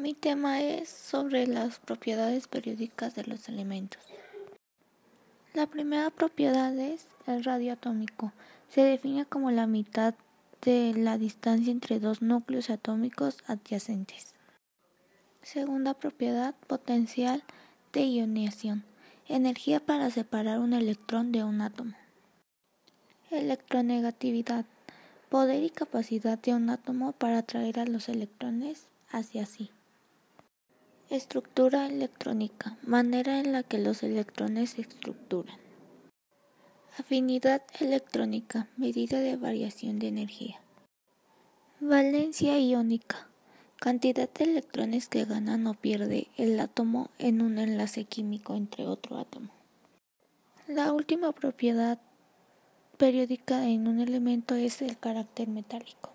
Mi tema es sobre las propiedades periódicas de los elementos. La primera propiedad es el radio atómico. Se define como la mitad de la distancia entre dos núcleos atómicos adyacentes. Segunda propiedad, potencial de ionización. Energía para separar un electrón de un átomo. Electronegatividad. Poder y capacidad de un átomo para atraer a los electrones hacia sí. Estructura electrónica. Manera en la que los electrones se estructuran. Afinidad electrónica. Medida de variación de energía. Valencia iónica. Cantidad de electrones que gana o pierde el átomo en un enlace químico entre otro átomo. La última propiedad periódica en un elemento es el carácter metálico.